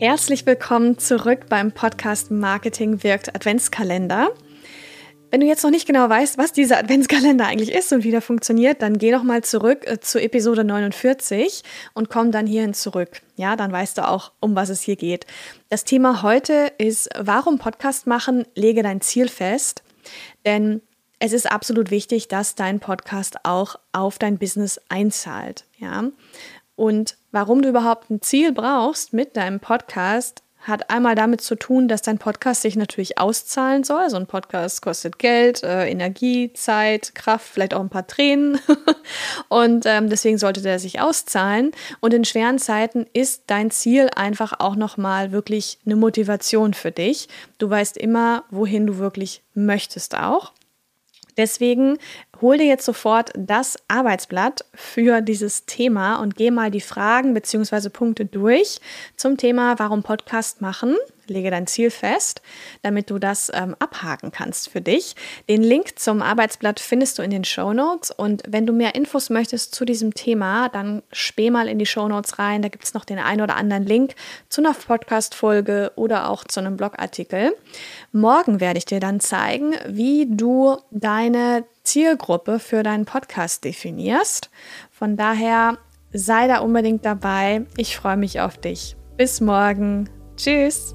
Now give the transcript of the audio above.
Herzlich willkommen zurück beim Podcast Marketing wirkt Adventskalender. Wenn du jetzt noch nicht genau weißt, was dieser Adventskalender eigentlich ist und wie der funktioniert, dann geh noch mal zurück äh, zu Episode 49 und komm dann hierhin zurück. Ja, dann weißt du auch, um was es hier geht. Das Thema heute ist, warum Podcast machen? Lege dein Ziel fest. Denn es ist absolut wichtig, dass dein Podcast auch auf dein Business einzahlt. Ja, und warum du überhaupt ein Ziel brauchst mit deinem Podcast, hat einmal damit zu tun, dass dein Podcast sich natürlich auszahlen soll. So ein Podcast kostet Geld, äh, Energie, Zeit, Kraft, vielleicht auch ein paar Tränen. und ähm, deswegen sollte der sich auszahlen. Und in schweren Zeiten ist dein Ziel einfach auch nochmal wirklich eine Motivation für dich. Du weißt immer, wohin du wirklich möchtest auch. Deswegen hol dir jetzt sofort das Arbeitsblatt für dieses Thema und geh mal die Fragen bzw. Punkte durch zum Thema, warum Podcast machen lege dein Ziel fest, damit du das ähm, abhaken kannst für dich. Den Link zum Arbeitsblatt findest du in den Show Notes und wenn du mehr Infos möchtest zu diesem Thema, dann späh mal in die Show Notes rein. Da gibt es noch den einen oder anderen Link zu einer Podcast-Folge oder auch zu einem Blogartikel. Morgen werde ich dir dann zeigen, wie du deine Zielgruppe für deinen Podcast definierst. Von daher sei da unbedingt dabei. Ich freue mich auf dich. Bis morgen. Tschüss.